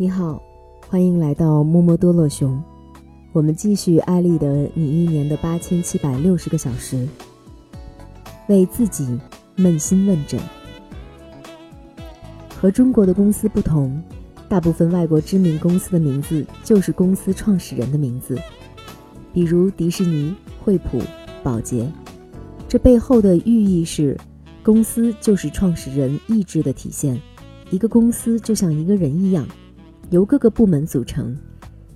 你好，欢迎来到摸摸多乐熊。我们继续艾丽的你一年的八千七百六十个小时，为自己扪心问诊。和中国的公司不同，大部分外国知名公司的名字就是公司创始人的名字，比如迪士尼、惠普、宝洁。这背后的寓意是，公司就是创始人意志的体现。一个公司就像一个人一样，由各个部门组成。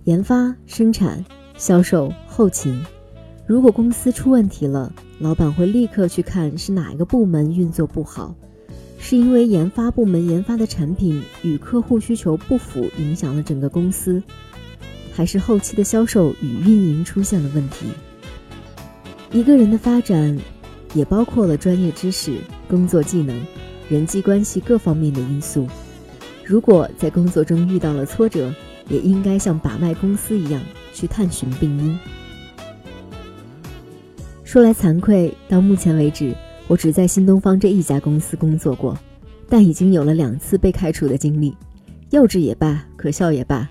研发、生产、销售、后勤。如果公司出问题了，老板会立刻去看是哪一个部门运作不好，是因为研发部门研发的产品与客户需求不符，影响了整个公司，还是后期的销售与运营出现了问题？一个人的发展，也包括了专业知识、工作技能、人际关系各方面的因素。如果在工作中遇到了挫折，也应该像把脉公司一样去探寻病因。说来惭愧，到目前为止，我只在新东方这一家公司工作过，但已经有了两次被开除的经历，幼稚也罢，可笑也罢。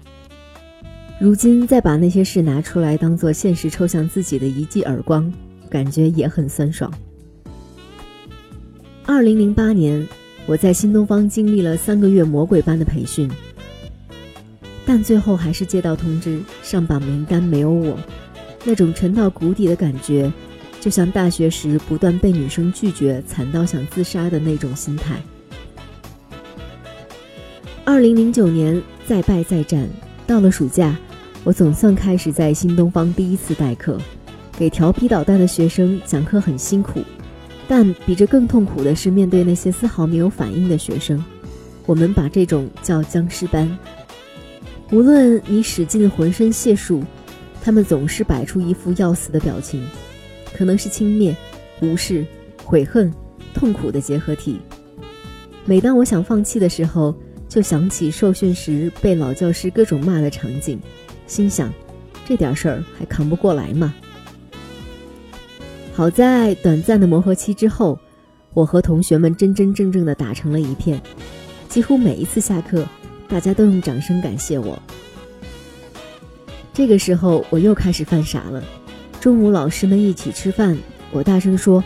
如今再把那些事拿出来当做现实抽象自己的一记耳光，感觉也很酸爽。二零零八年，我在新东方经历了三个月魔鬼般的培训。但最后还是接到通知，上榜名单没有我，那种沉到谷底的感觉，就像大学时不断被女生拒绝，惨到想自杀的那种心态。二零零九年再败再战，到了暑假，我总算开始在新东方第一次代课，给调皮捣蛋的学生讲课很辛苦，但比这更痛苦的是面对那些丝毫没有反应的学生，我们把这种叫僵尸班。无论你使尽浑身解数，他们总是摆出一副要死的表情，可能是轻蔑、无视、悔恨、痛苦的结合体。每当我想放弃的时候，就想起受训时被老教师各种骂的场景，心想：这点事儿还扛不过来吗？好在短暂的磨合期之后，我和同学们真真正正的打成了一片，几乎每一次下课。大家都用掌声感谢我。这个时候，我又开始犯傻了。中午老师们一起吃饭，我大声说：“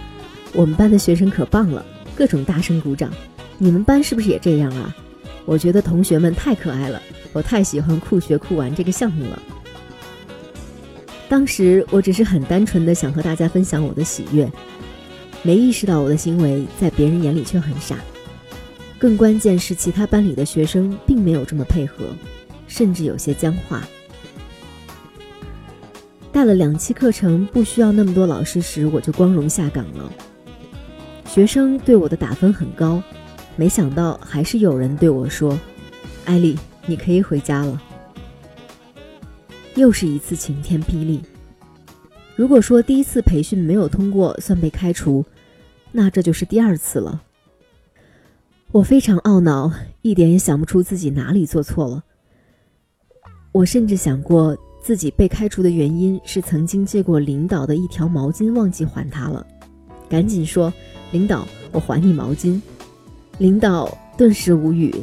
我们班的学生可棒了！”各种大声鼓掌。你们班是不是也这样啊？我觉得同学们太可爱了，我太喜欢酷学酷玩这个项目了。当时我只是很单纯的想和大家分享我的喜悦，没意识到我的行为在别人眼里却很傻。更关键是，其他班里的学生并没有这么配合，甚至有些僵化。带了两期课程，不需要那么多老师时，我就光荣下岗了。学生对我的打分很高，没想到还是有人对我说：“艾丽，你可以回家了。”又是一次晴天霹雳。如果说第一次培训没有通过算被开除，那这就是第二次了。我非常懊恼，一点也想不出自己哪里做错了。我甚至想过，自己被开除的原因是曾经借过领导的一条毛巾忘记还他了，赶紧说：“领导，我还你毛巾。”领导顿时无语，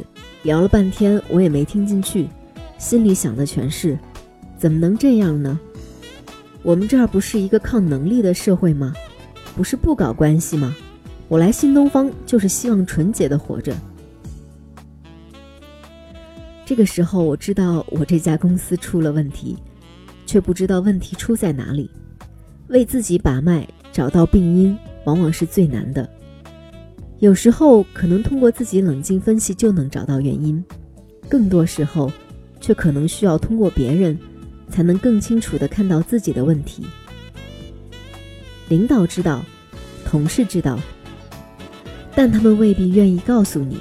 聊了半天我也没听进去，心里想的全是：怎么能这样呢？我们这儿不是一个靠能力的社会吗？不是不搞关系吗？我来新东方就是希望纯洁的活着。这个时候，我知道我这家公司出了问题，却不知道问题出在哪里。为自己把脉，找到病因，往往是最难的。有时候可能通过自己冷静分析就能找到原因，更多时候，却可能需要通过别人，才能更清楚的看到自己的问题。领导知道，同事知道。但他们未必愿意告诉你。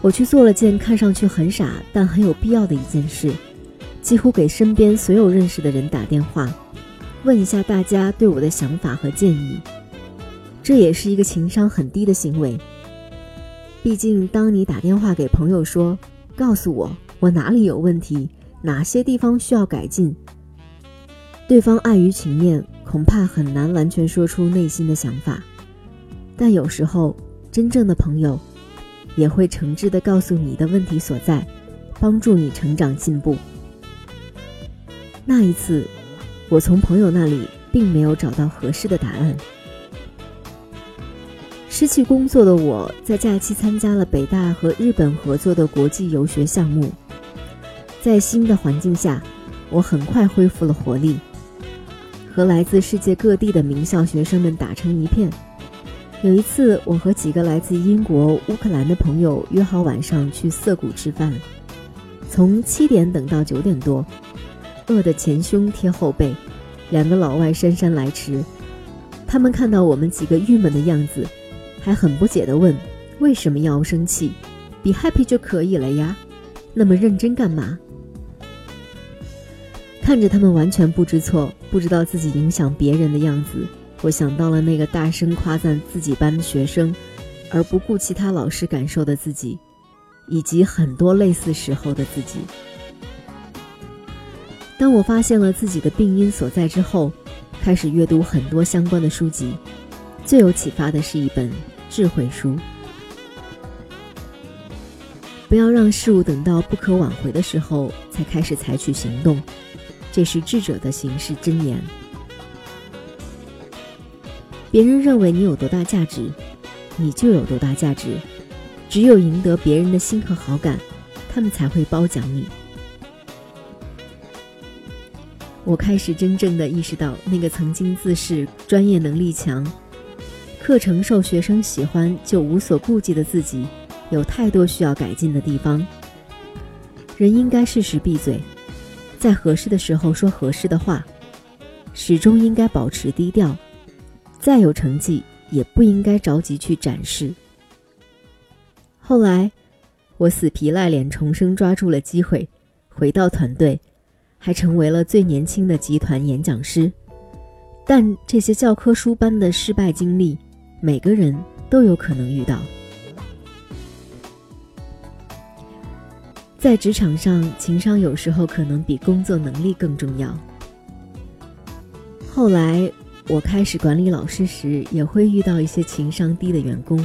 我去做了件看上去很傻但很有必要的一件事，几乎给身边所有认识的人打电话，问一下大家对我的想法和建议。这也是一个情商很低的行为。毕竟，当你打电话给朋友说“告诉我我哪里有问题，哪些地方需要改进”，对方碍于情面，恐怕很难完全说出内心的想法。但有时候，真正的朋友也会诚挚地告诉你的问题所在，帮助你成长进步。那一次，我从朋友那里并没有找到合适的答案。失去工作的我在假期参加了北大和日本合作的国际游学项目，在新的环境下，我很快恢复了活力，和来自世界各地的名校学生们打成一片。有一次，我和几个来自英国、乌克兰的朋友约好晚上去涩谷吃饭，从七点等到九点多，饿得前胸贴后背，两个老外姗姗来迟。他们看到我们几个郁闷的样子，还很不解地问：“为什么要生气？Be happy 就可以了呀，那么认真干嘛？”看着他们完全不知错，不知道自己影响别人的样子。我想到了那个大声夸赞自己班的学生，而不顾其他老师感受的自己，以及很多类似时候的自己。当我发现了自己的病因所在之后，开始阅读很多相关的书籍，最有启发的是一本智慧书。不要让事物等到不可挽回的时候才开始采取行动，这是智者的行事箴言。别人认为你有多大价值，你就有多大价值。只有赢得别人的心和好感，他们才会褒奖你。我开始真正的意识到，那个曾经自视专业能力强、课程受学生喜欢就无所顾忌的自己，有太多需要改进的地方。人应该适时闭嘴，在合适的时候说合适的话，始终应该保持低调。再有成绩，也不应该着急去展示。后来，我死皮赖脸重生，抓住了机会，回到团队，还成为了最年轻的集团演讲师。但这些教科书般的失败经历，每个人都有可能遇到。在职场上，情商有时候可能比工作能力更重要。后来。我开始管理老师时，也会遇到一些情商低的员工，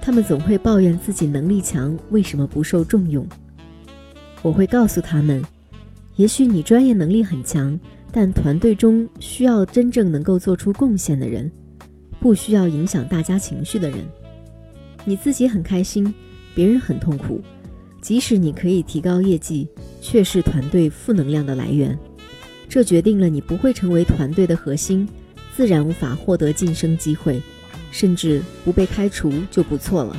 他们总会抱怨自己能力强，为什么不受重用？我会告诉他们，也许你专业能力很强，但团队中需要真正能够做出贡献的人，不需要影响大家情绪的人。你自己很开心，别人很痛苦，即使你可以提高业绩，却是团队负能量的来源，这决定了你不会成为团队的核心。自然无法获得晋升机会，甚至不被开除就不错了。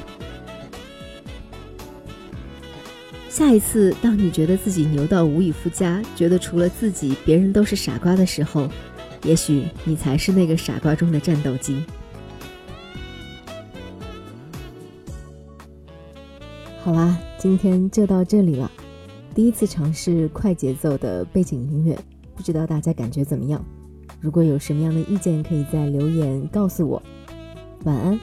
下一次，当你觉得自己牛到无以复加，觉得除了自己别人都是傻瓜的时候，也许你才是那个傻瓜中的战斗机。好啦，今天就到这里了。第一次尝试快节奏的背景音乐，不知道大家感觉怎么样？如果有什么样的意见，可以在留言告诉我。晚安。